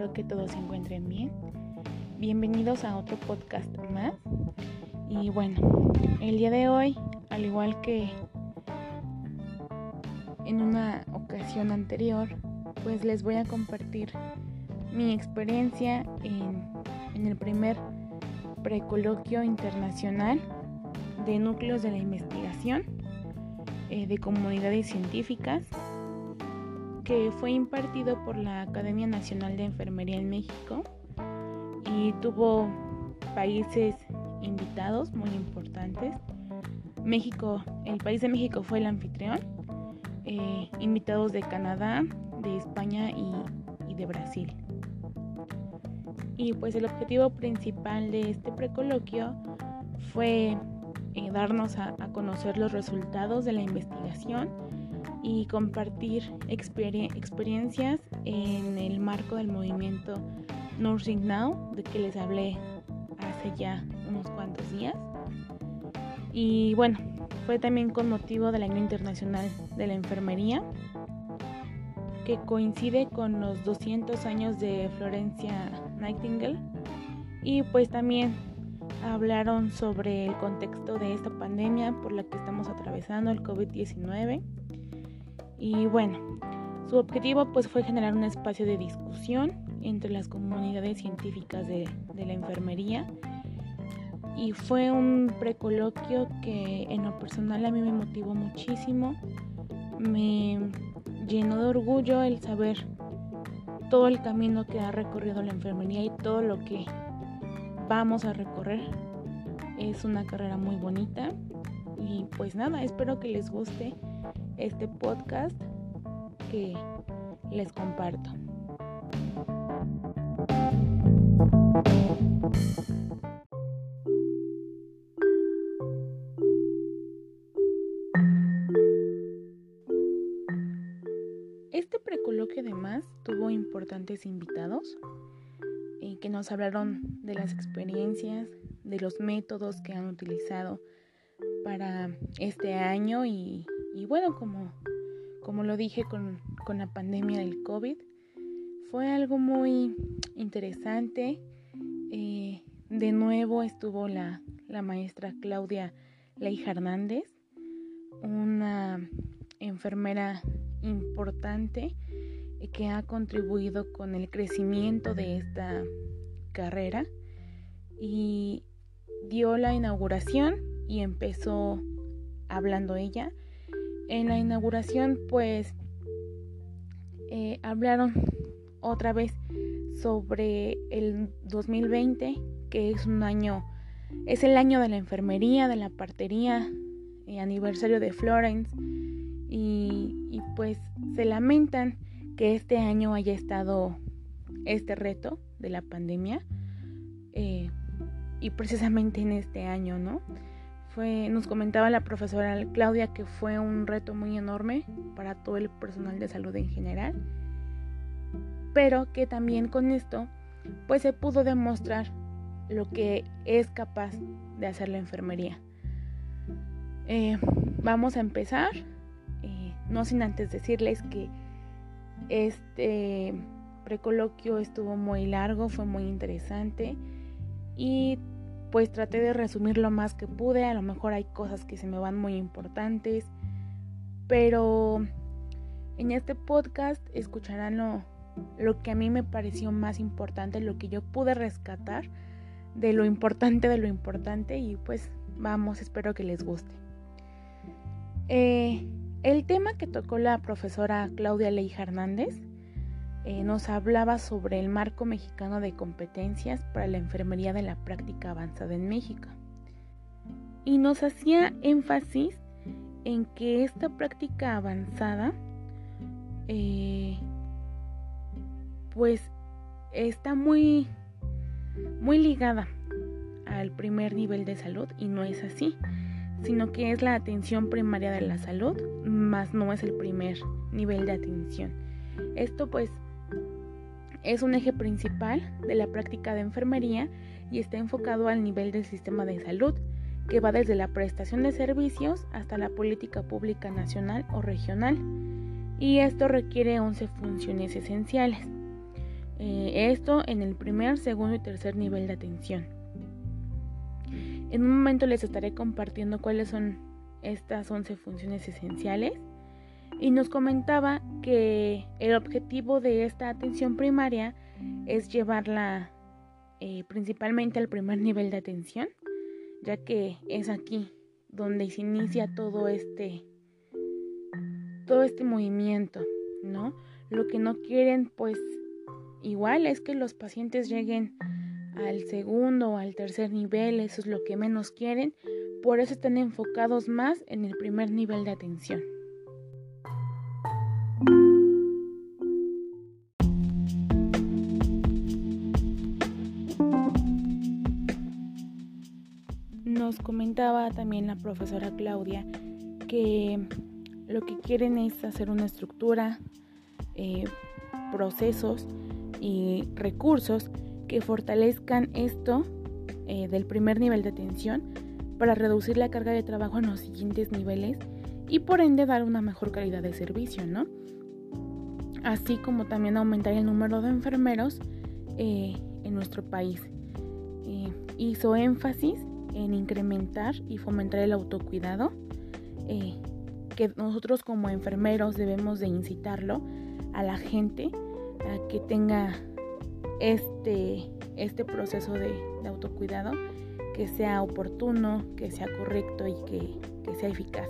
Espero que todos se encuentren bien. Bienvenidos a otro podcast más. Y bueno, el día de hoy, al igual que en una ocasión anterior, pues les voy a compartir mi experiencia en, el primer precoloquio internacional de núcleos de la investigación eh, de comunidades científicas que fue impartido por la Academia Nacional de Enfermería en México y tuvo países invitados muy importantes. México, el país de México fue el anfitrión, eh, invitados de Canadá, de España y, y de Brasil. Y pues el objetivo principal de este precoloquio fue eh, darnos a, conocer los resultados de la investigación y compartir experiencias en el marco del movimiento Nursing Now, de que les hablé hace ya unos cuantos días. Y bueno, fue también con motivo del Año Internacional de la Enfermería, que coincide con los 200 años de Florencia Nightingale. Y pues también hablaron sobre el contexto de esta pandemia por la que estamos atravesando, el COVID-19. Y bueno, su objetivo pues fue generar un espacio de discusión entre las comunidades científicas de, la enfermería. Y fue un precoloquio que en lo personal a mí me motivó muchísimo, me llenó de orgullo el saber todo el camino que ha recorrido la enfermería y todo lo que vamos a recorrer. Es una carrera muy bonita. Y pues nada, espero que les guste este podcast que les comparto. Este precoloquio además tuvo importantes invitados que nos hablaron de las experiencias, de los métodos que han utilizado para este año y, bueno, como, como lo dije con, la pandemia del COVID, fue algo muy interesante. Eh, de nuevo estuvo la, la maestra Claudia Leija Hernández, una enfermera importante que ha contribuido con el crecimiento de esta carrera y dio la inauguración y empezó hablando ella. En la inauguración pues eh, hablaron otra vez sobre el 2020 que es un año, es el año de la enfermería, de la partería, eh, aniversario de Florence y, y pues se lamentan que este año haya estado este reto de la pandemia eh, y precisamente en este año, ¿no? Nos comentaba la profesora Claudia que fue un reto muy enorme para todo el personal de salud en general, pero que también con esto pues se pudo demostrar lo que es capaz de hacer la enfermería. Eh, vamos a empezar, eh, no sin antes decirles que este precoloquio estuvo muy largo, fue muy interesante y pues traté de resumir lo más que pude, a lo mejor hay cosas que se me van muy importantes, pero en este podcast escucharán lo, lo que a mí me pareció más importante, lo que yo pude rescatar de lo importante de lo importante y pues vamos, espero que les guste. Eh, el tema que tocó la profesora Claudia Leija Hernández eh, nos hablaba sobre el marco mexicano de competencias para la enfermería de la práctica avanzada en México. Y nos hacía énfasis en que esta práctica avanzada eh, pues está muy muy ligada al primer nivel de salud y no es así sino que es la atención primaria de la salud, más no es el primer nivel de atención. Esto pues es un eje principal de la práctica de enfermería y está enfocado al nivel del sistema de salud, que va desde la prestación de servicios hasta la política pública nacional o regional. y esto requiere 11 funciones esenciales. Eh, esto en el primer, segundo y tercer nivel de atención. En un momento les estaré compartiendo cuáles son estas 11 funciones esenciales y nos comentaba que el objetivo de esta atención primaria es llevarla eh, principalmente al primer nivel de atención, ya que es aquí donde se inicia todo este todo este movimiento, ¿no? Lo que no quieren pues igual es que los pacientes lleguen al segundo o al tercer nivel, eso es lo que menos quieren, por eso están enfocados más en el primer nivel de atención. Comentaba también la profesora Claudia que lo que quieren es hacer una estructura, eh, procesos y recursos que fortalezcan esto eh, del primer nivel de atención para reducir la carga de trabajo en los siguientes niveles y por ende dar una mejor calidad de servicio, ¿no? Así como también aumentar el número de enfermeros eh, en nuestro país. hizo énfasis en incrementar y fomentar el autocuidado que nosotros como enfermeros debemos de incitarlo a la gente a que tenga este, este proceso de, autocuidado que sea oportuno, que sea correcto y que, sea eficaz.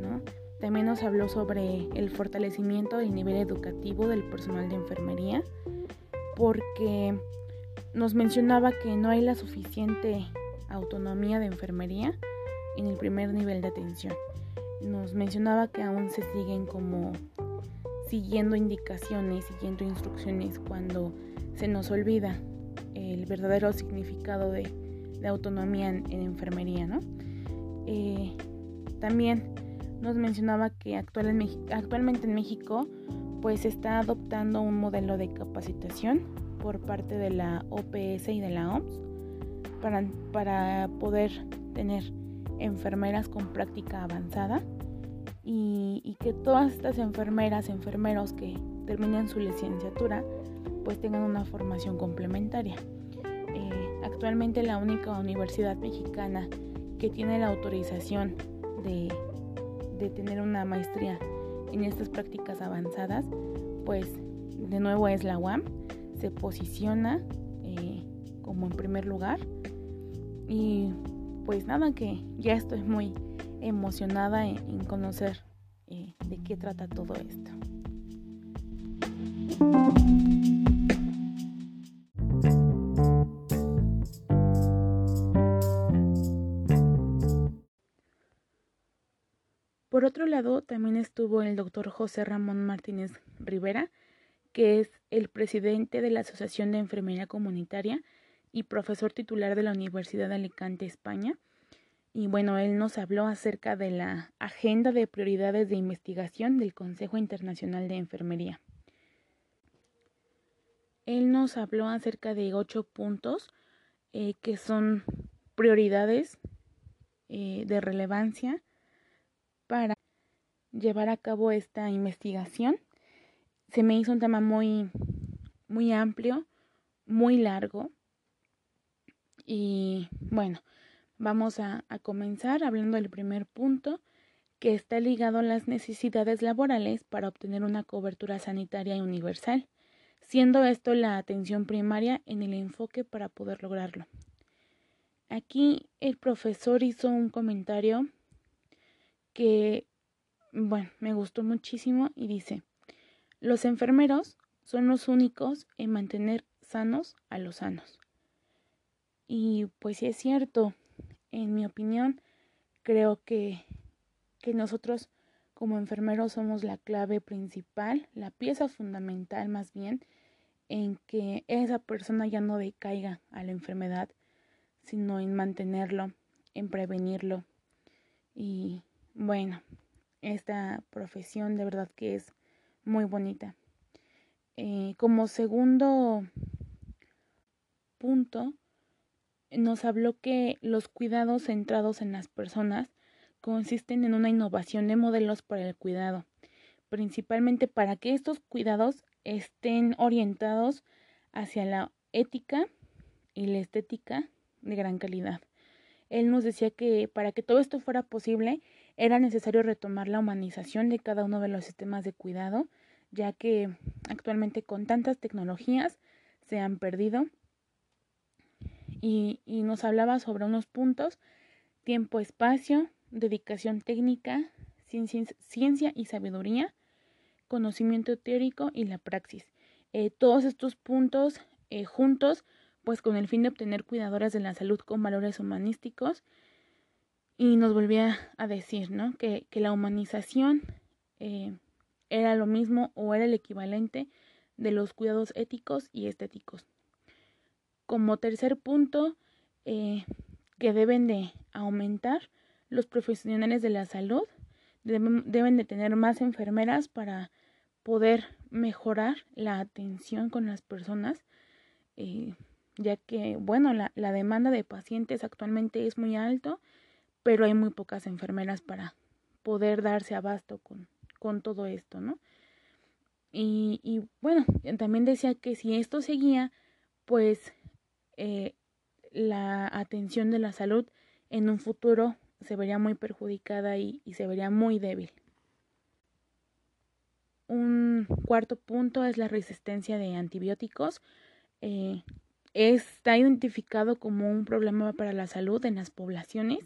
¿no? También nos habló sobre el fortalecimiento del nivel educativo del personal de enfermería, porque nos mencionaba que no hay la suficiente autonomía de enfermería en el primer nivel de atención nos mencionaba que aún se siguen como siguiendo indicaciones, siguiendo instrucciones cuando se nos olvida el verdadero significado de, autonomía en, enfermería, ¿no? Eh, también nos mencionaba que actualmente en México pues se está adoptando un modelo de capacitación por parte de la OPS y de la OMS para, para poder tener enfermeras con práctica avanzada y, que todas estas enfermeras, enfermeros que terminen su licenciatura, pues tengan una formación complementaria. Eh, actualmente la única universidad mexicana que tiene la autorización de, tener una maestría en estas prácticas avanzadas, pues de nuevo es la UAM, se posiciona como en primer lugar y pues nada, que ya estoy muy emocionada en, conocer eh, de qué trata todo esto. Por otro lado, también estuvo el doctor José Ramón Martínez Rivera, que es el presidente de la Asociación de Enfermería Comunitaria y profesor titular de la Universidad de Alicante, España. Y bueno, él nos habló acerca de la agenda de prioridades de investigación del Consejo Internacional de Enfermería. Él nos habló acerca de ocho puntos eh, que son prioridades eh, de relevancia para llevar a cabo esta investigación. Se me hizo un tema muy, muy amplio, muy largo, y bueno, vamos a, comenzar hablando del primer punto que está ligado a las necesidades laborales para obtener una cobertura sanitaria universal, siendo esto la atención primaria en el enfoque para poder lograrlo. Aquí el profesor hizo un comentario que, bueno, me gustó muchísimo y dice, los enfermeros son los únicos en mantener sanos a los sanos. Y pues sí es cierto, en mi opinión, creo que, que nosotros como enfermeros somos la clave principal, la pieza fundamental más bien, en que esa persona ya no decaiga a la enfermedad, sino en mantenerlo, en prevenirlo. Y bueno, esta profesión de verdad que es muy bonita. Eh, como segundo punto, nos habló que los cuidados centrados en las personas consisten en una innovación de modelos para el cuidado, principalmente para que estos cuidados estén orientados hacia la ética y la estética de gran calidad. Él nos decía que para que todo esto fuera posible era necesario retomar la humanización de cada uno de los sistemas de cuidado, ya que actualmente con tantas tecnologías se han perdido. Y, y nos hablaba sobre unos puntos, tiempo, espacio, dedicación técnica, ciencia, y sabiduría, conocimiento teórico y la praxis. Eh, todos estos puntos eh, juntos, pues con el fin de obtener cuidadoras de la salud con valores humanísticos. Y nos volvía a decir, ¿no? Que, la humanización eh, era lo mismo o era el equivalente de los cuidados éticos y estéticos. Como tercer punto, que deben de aumentar los profesionales de la salud deben, de tener más enfermeras para poder mejorar la atención con las personas, eh, ya que, bueno, la, la, demanda de pacientes actualmente es muy alto, pero hay muy pocas enfermeras para poder darse abasto con, con todo esto, ¿no? Y, y, bueno, también decía que si esto seguía, pues eh, la atención de la salud en un futuro se vería muy perjudicada y, se vería muy débil. Un cuarto punto es la resistencia de antibióticos. Eh, está identificado como un problema para la salud en las poblaciones,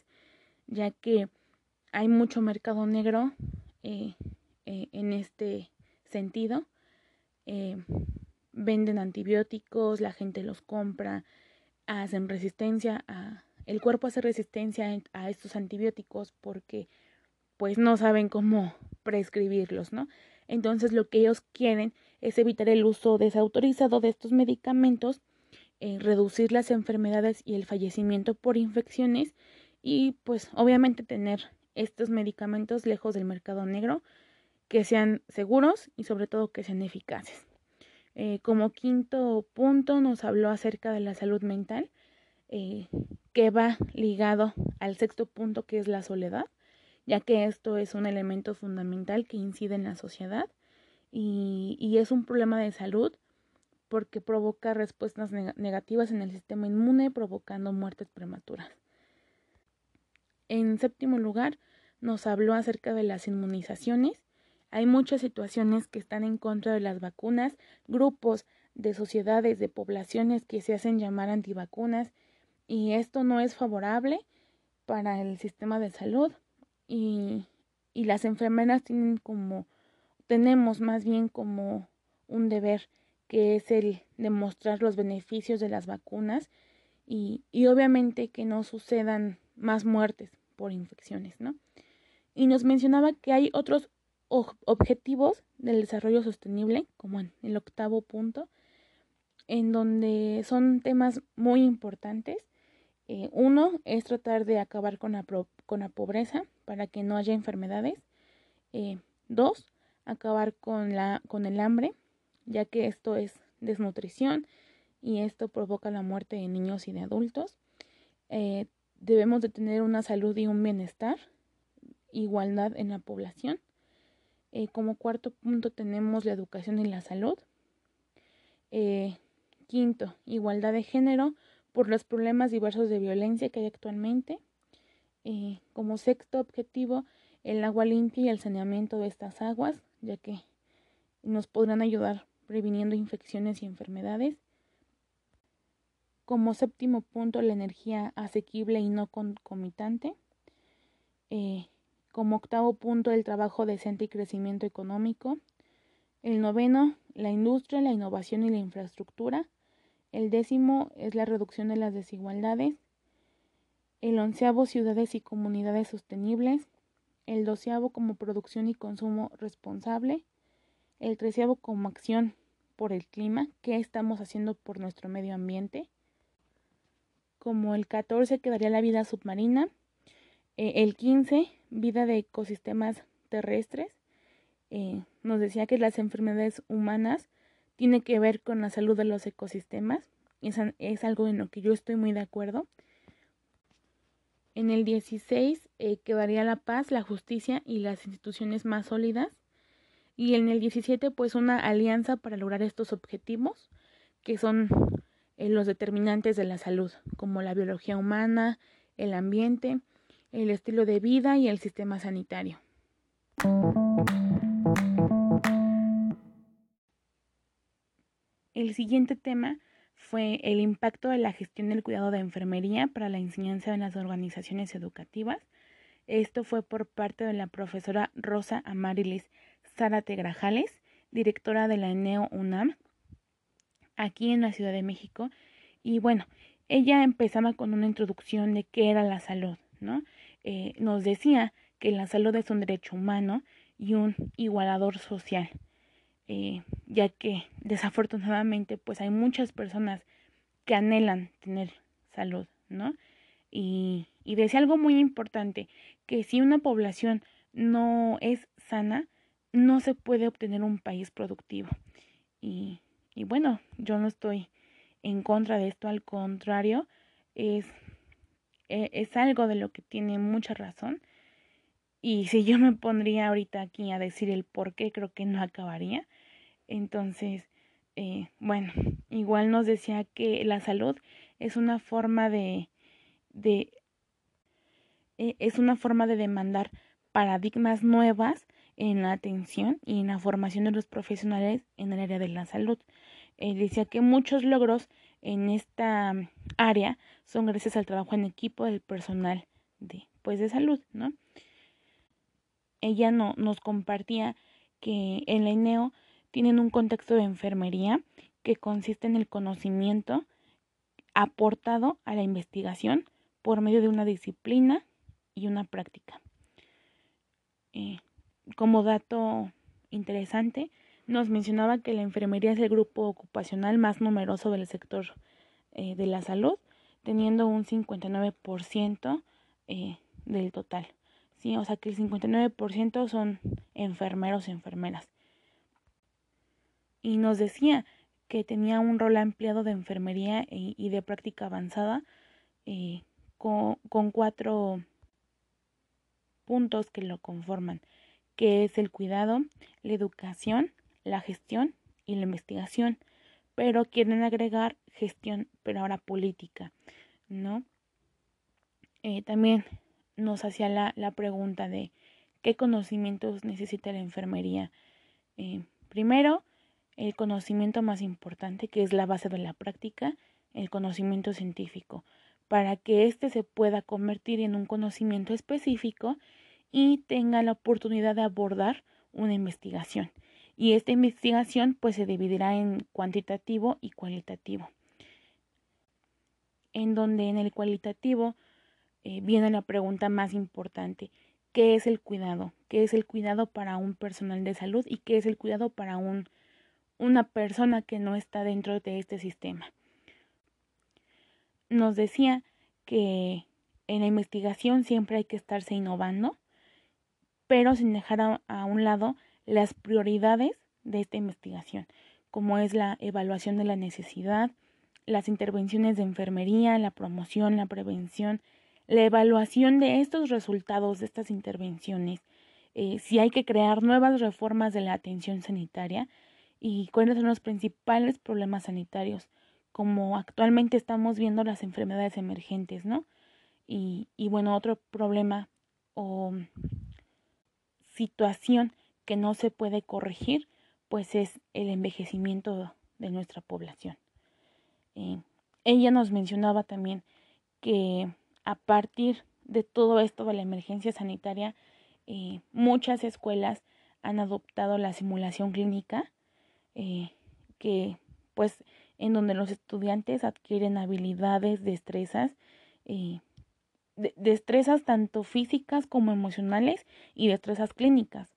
ya que hay mucho mercado negro eh, en este sentido. Venden antibióticos, la gente los compra, hacen resistencia a, el cuerpo hace resistencia a estos antibióticos porque pues no saben cómo prescribirlos, ¿no? Entonces lo que ellos quieren es evitar el uso desautorizado de estos medicamentos, eh, reducir las enfermedades y el fallecimiento por infecciones y pues obviamente tener estos medicamentos lejos del mercado negro, que sean seguros y sobre todo que sean eficaces. Eh, como quinto punto nos habló acerca de la salud mental eh, que va ligado al sexto punto que es la soledad, ya que esto es un elemento fundamental que incide en la sociedad y, y es un problema de salud porque provoca respuestas negativas en el sistema inmune, provocando muertes prematuras. En séptimo lugar, nos habló acerca de las inmunizaciones. Hay muchas situaciones que están en contra de las vacunas, grupos de sociedades, de poblaciones que se hacen llamar antivacunas y esto no es favorable para el sistema de salud y, y las enfermeras tienen como, tenemos más bien como un deber que es el demostrar los beneficios de las vacunas y, y obviamente que no sucedan más muertes por infecciones, ¿no? Y nos mencionaba que hay otros objetivos del desarrollo sostenible, como en el octavo punto, en donde son temas muy importantes eh, uno es tratar de acabar con la, con la, pobreza para que no haya enfermedades. Eh, dos, acabar con, la, con el hambre, ya que esto es desnutrición y esto provoca la muerte de niños y de adultos. Eh, debemos de tener una salud y un bienestar, igualdad en la población. Como cuarto punto tenemos la educación y la salud. quinto, igualdad de género por los problemas diversos de violencia que hay actualmente. Eh, como sexto objetivo, el agua limpia y el saneamiento de estas aguas, ya que nos podrán ayudar previniendo infecciones y enfermedades. Como séptimo punto, la energía asequible y no concomitante. Eh, como octavo punto, el trabajo decente y crecimiento económico. El noveno, la industria, la innovación y la infraestructura. El décimo es la reducción de las desigualdades. El onceavo, ciudades y comunidades sostenibles. El doceavo como producción y consumo responsable. El treceavo como acción por el clima. ¿Qué estamos haciendo por nuestro medio ambiente? Como el catorce quedaría la vida submarina. Eh, el quince, vida de ecosistemas terrestres. Eh, nos decía que las enfermedades humanas tiene que ver con la salud de los ecosistemas. Es, es algo en lo que yo estoy muy de acuerdo. En el 16 eh, quedaría la paz, la justicia y las instituciones más sólidas. y en el 17 pues una alianza para lograr estos objetivos que son eh, los determinantes de la salud, como la biología humana, el ambiente, el estilo de vida y el sistema sanitario. El siguiente tema fue el impacto de la gestión del cuidado de enfermería para la enseñanza en las organizaciones educativas. Esto fue por parte de la profesora Rosa Amarilis Zárate Grajales, directora de la ENEO UNAM, aquí en la Ciudad de México. Y bueno, ella empezaba con una introducción de qué era la salud, ¿no? Eh, nos decía que la salud es un derecho humano y un igualador social. Eh, ya que desafortunadamente pues hay muchas personas que anhelan tener salud, ¿no? Y, y decía algo muy importante, que si una población no es sana, no se puede obtener un país productivo. Y, y bueno, yo no estoy en contra de esto, al contrario, es, e, es algo de lo que tiene mucha razón. Y si yo me pondría ahorita aquí a decir el por qué, creo que no acabaría. Entonces, eh, bueno, igual nos decía que la salud es una forma de, de e, es una forma de demandar paradigmas nuevas en la atención y en la formación de los profesionales en el área de la salud. Eh, decía que muchos logros en esta área son gracias al trabajo en equipo del personal de, pues, de salud, ¿no? Ella no, nos compartía que en la INEO tienen un contexto de enfermería que consiste en el conocimiento aportado a la investigación por medio de una disciplina y una práctica. Eh, como dato interesante, nos mencionaba que la enfermería es el grupo ocupacional más numeroso del sector eh, de la salud, teniendo un 59% eh, del total. ¿sí? O sea que el 59% son enfermeros y enfermeras y nos decía que tenía un rol ampliado de enfermería y, de práctica avanzada eh, con, con cuatro puntos que lo conforman, que es el cuidado, la educación, la gestión y la investigación, pero quieren agregar gestión, pero ahora política, ¿no? Eh, también nos hacía la, la, pregunta de qué conocimientos necesita la enfermería. Eh, primero, el conocimiento más importante, que es la base de la práctica, el conocimiento científico, para que éste se pueda convertir en un conocimiento específico y tenga la oportunidad de abordar una investigación. Y esta investigación pues se dividirá en cuantitativo y cualitativo. En donde en el cualitativo eh, viene la pregunta más importante. ¿Qué es el cuidado? ¿Qué es el cuidado para un personal de salud y qué es el cuidado para un una persona que no está dentro de este sistema. Nos decía que en la investigación siempre hay que estarse innovando, pero sin dejar a, un lado las prioridades de esta investigación, como es la evaluación de la necesidad, las intervenciones de enfermería, la promoción, la prevención, la evaluación de estos resultados de estas intervenciones, eh, si hay que crear nuevas reformas de la atención sanitaria, y cuáles son los principales problemas sanitarios, como actualmente estamos viendo las enfermedades emergentes, ¿no? Y, y bueno, otro problema o situación que no se puede corregir, pues es el envejecimiento de nuestra población. Eh, ella nos mencionaba también que a partir de todo esto de la emergencia sanitaria, eh, muchas escuelas han adoptado la simulación clínica eh, que pues en donde los estudiantes adquieren habilidades, destrezas, destrezas tanto físicas como emocionales y destrezas clínicas.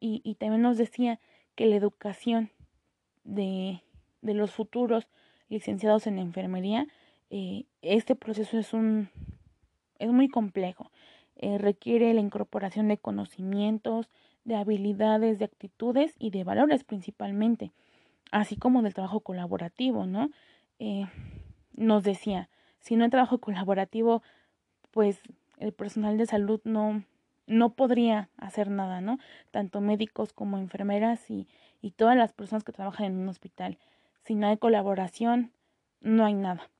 Y, y también nos decía que la educación de, de los futuros licenciados en enfermería, eh, este proceso es un es muy complejo. Eh, requiere la incorporación de conocimientos, de habilidades, de actitudes y de valores principalmente, así como del trabajo colaborativo, ¿no? Eh, nos decía, si no hay trabajo colaborativo, pues el personal de salud no, no podría hacer nada, ¿no? Tanto médicos como enfermeras y, y todas las personas que trabajan en un hospital. Si no hay colaboración, no hay nada.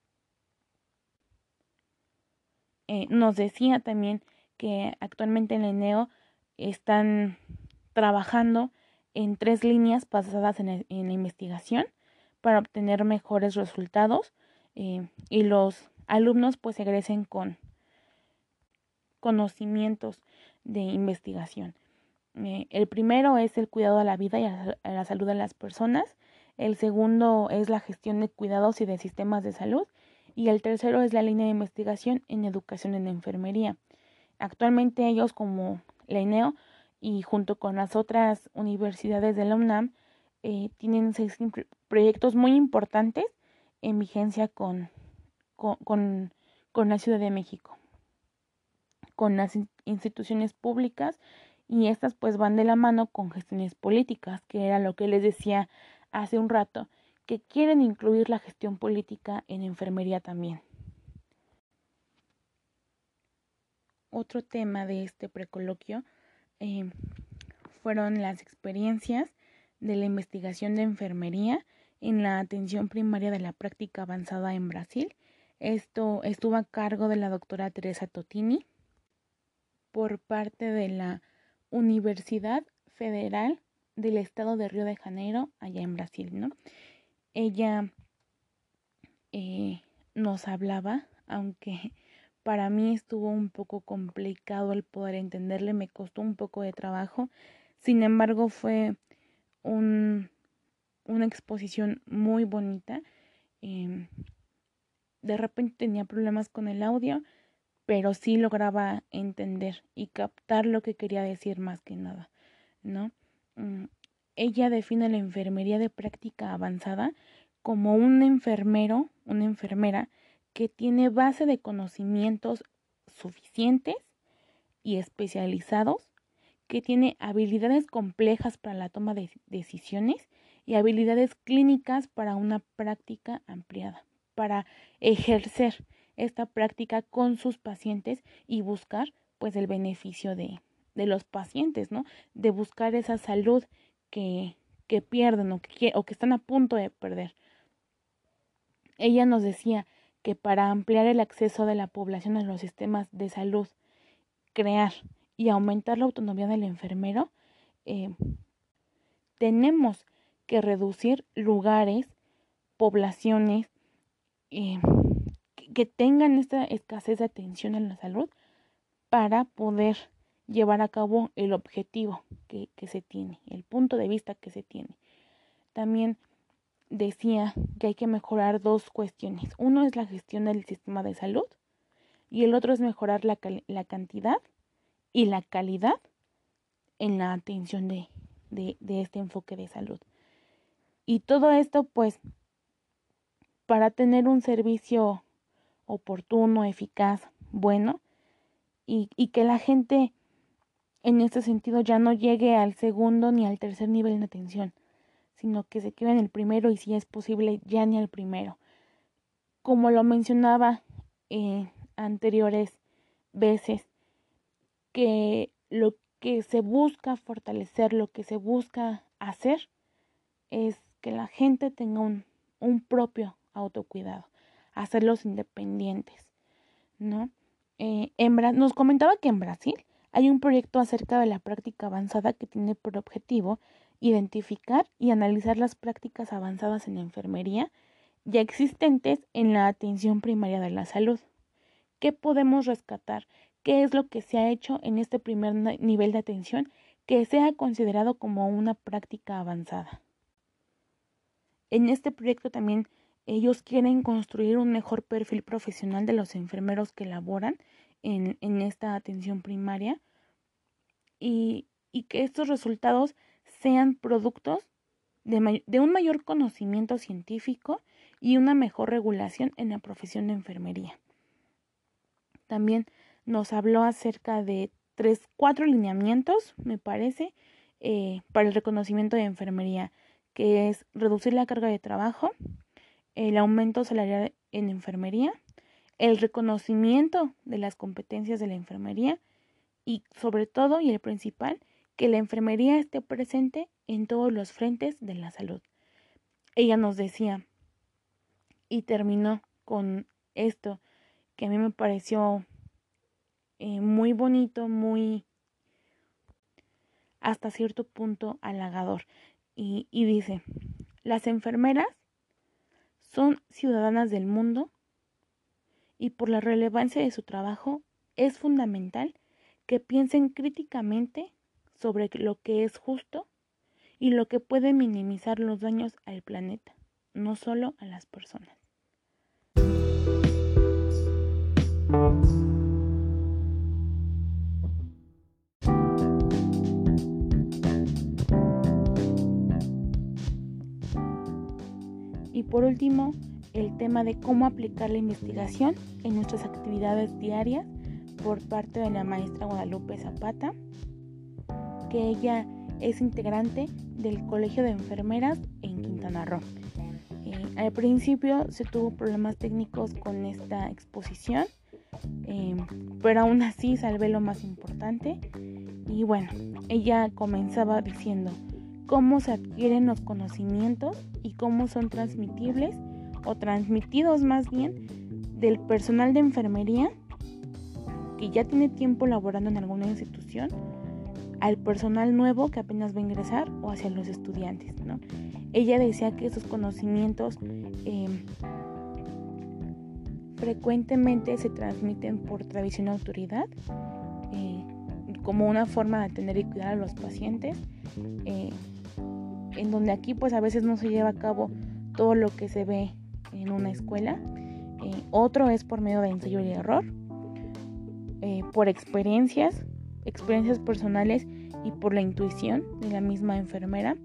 Eh, nos decía también que actualmente en el ENEO están trabajando en tres líneas basadas en, la investigación para obtener mejores resultados eh, y los alumnos pues egresen con conocimientos de investigación. Eh, el primero es el cuidado a la vida y a la salud de las personas. El segundo es la gestión de cuidados y de sistemas de salud y el tercero es la línea de investigación en educación en enfermería. Actualmente ellos como la INEO y junto con las otras universidades de la UNAM eh, tienen seis proyectos muy importantes en vigencia con, con, con la Ciudad de México, con las instituciones públicas y estas pues van de la mano con gestiones políticas, que era lo que les decía hace un rato, que quieren incluir la gestión política en enfermería también. Otro tema de este precoloquio eh, fueron las experiencias de la investigación de enfermería en la atención primaria de la práctica avanzada en Brasil. Esto estuvo a cargo de la doctora Teresa Totini por parte de la Universidad Federal del Estado de Río de Janeiro, allá en Brasil, ¿no? ella eh, nos hablaba, aunque para mí estuvo un poco complicado el poder entenderle, me costó un poco de trabajo, sin embargo fue un, una exposición muy bonita. Em, de repente tenía problemas con el audio, pero sí lograba entender y captar lo que quería decir más que nada, ¿no? Mm, ella define la enfermería de práctica avanzada como un enfermero, una enfermera que tiene base de conocimientos suficientes y especializados, que tiene habilidades complejas para la toma de decisiones y habilidades clínicas para una práctica ampliada, para ejercer esta práctica con sus pacientes y buscar pues el beneficio de, de los pacientes, ¿no? De buscar esa salud que, que pierden o que, o que están a punto de perder. Ella nos decía que para ampliar el acceso de la población a los sistemas de salud, crear y aumentar la autonomía del enfermero, eh, tenemos que reducir lugares, poblaciones eh, que tengan esta escasez de atención a la salud para poder llevar a cabo el objetivo que, se tiene, el punto de vista que se tiene. También decía que hay que mejorar dos cuestiones. Uno es la gestión del sistema de salud y el otro es mejorar la, la cantidad y la calidad en la atención de, de, este enfoque de salud. Y todo esto, pues, para tener un servicio oportuno, eficaz, bueno, y, y que la gente en este sentido ya no llegue al segundo ni al tercer nivel de atención, sino que se quede en el primero y si es posible ya ni al primero. Como lo mencionaba en anteriores veces, que lo que se busca fortalecer, lo que se busca hacer, es que la gente tenga un, un propio autocuidado, hacerlos independientes, ¿no? Eh, en, nos comentaba que en Brasil hay un proyecto acerca de la práctica avanzada que tiene por objetivo identificar y analizar las prácticas avanzadas en enfermería ya existentes en la atención primaria de la salud. ¿Qué podemos rescatar? ¿Qué es lo que se ha hecho en este primer nivel de atención que sea considerado como una práctica avanzada? En este proyecto también ellos quieren construir un mejor perfil profesional de los enfermeros que laboran en, en esta atención primaria y, y, que estos resultados sean productos de, de un mayor conocimiento científico y una mejor regulación en la profesión de enfermería. También nos habló acerca de tres, cuatro lineamientos, me parece, eh, para el reconocimiento de enfermería, que es reducir la carga de trabajo, el aumento salarial en enfermería, el reconocimiento de las competencias de la enfermería y sobre todo y el principal, que la enfermería esté presente en todos los frentes de la salud. Ella nos decía, y terminó con esto, que a mí me pareció eh, muy bonito, muy hasta cierto punto halagador. Y, y dice, las enfermeras son ciudadanas del mundo y por la relevancia de su trabajo es fundamental que piensen críticamente sobre lo que es justo y lo que puede minimizar los daños al planeta, no solo a las personas. Y por último, el tema de cómo aplicar la investigación en nuestras actividades diarias por parte de la maestra Guadalupe Zapata, que ella es integrante del Colegio de Enfermeras en Quintana Roo. Eh, al principio se tuvo problemas técnicos con esta exposición, eh, pero aún así salvé lo más importante. Y bueno, ella comenzaba diciendo cómo se adquieren los conocimientos y cómo son transmitibles o transmitidos más bien del personal de enfermería que ya tiene tiempo laborando en alguna institución al personal nuevo que apenas va a ingresar o hacia los estudiantes. Ella decía que esos conocimientos em, frecuentemente se transmiten por tradición y autoridad, eh, como una forma de atender y cuidar a los pacientes, eh, en donde aquí pues a veces no se lleva a cabo todo lo que se ve en una escuela. Eh, otro es por medio de ensayo y error, por experiencias experiencias personales y por la intuición de la misma enfermera,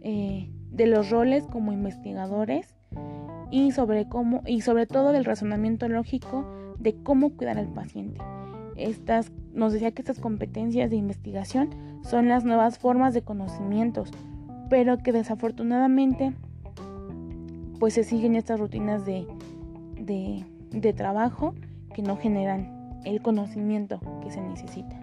eh, de los roles como investigadores y sobre cómo y sobre todo del razonamiento lógico de cómo cuidar al paciente. Estas nos decía que estas competencias de investigación son las nuevas formas de conocimientos, pero que desafortunadamente pues se siguen estas rutinas de, de, de trabajo que no generan el conocimiento que se necesita.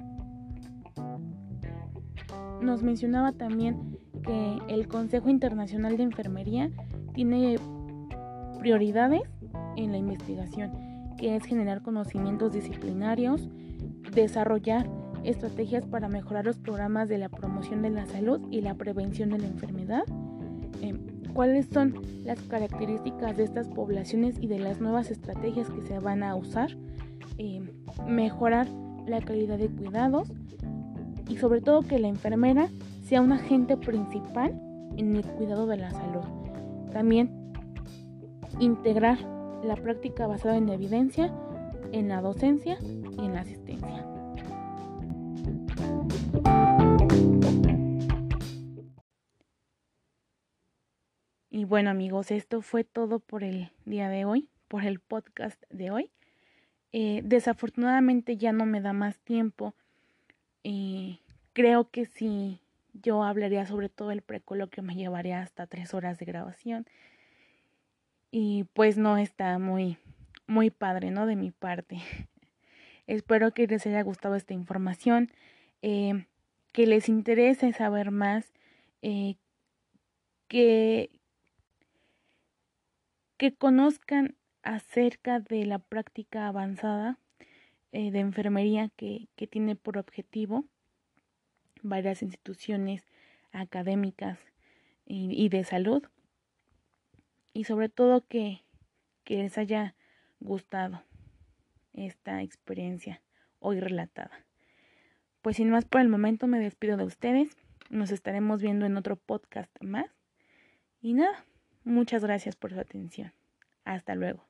Nos mencionaba también que el Consejo Internacional de Enfermería tiene prioridades en la investigación, que es generar conocimientos disciplinarios, desarrollar estrategias para mejorar los programas de la promoción de la salud y la prevención de la enfermedad, em, cuáles son las características de estas poblaciones y de las nuevas estrategias que se van a usar, em, mejorar la calidad de cuidados, y sobre todo que la enfermera sea un agente principal en el cuidado de la salud. También integrar la práctica basada en evidencia en la docencia y en la asistencia. Bueno amigos, esto fue todo por el día de hoy, por el podcast de hoy. Eh, desafortunadamente ya no me da más tiempo y creo que si yo hablaría sobre todo el precoloquio me llevaría hasta tres horas de grabación. Y pues no está muy, muy padre, ¿no? De mi parte. Espero que les haya gustado esta información, eh, que les interese saber más, eh, que, que conozcan acerca de la práctica avanzada eh, de enfermería que, que tiene por objetivo varias instituciones académicas y, de salud y sobre todo que, que les haya gustado esta experiencia hoy relatada. Pues sin más por el momento me despido de ustedes. Nos estaremos viendo en otro podcast más. Y nada, muchas gracias por su atención. Hasta luego.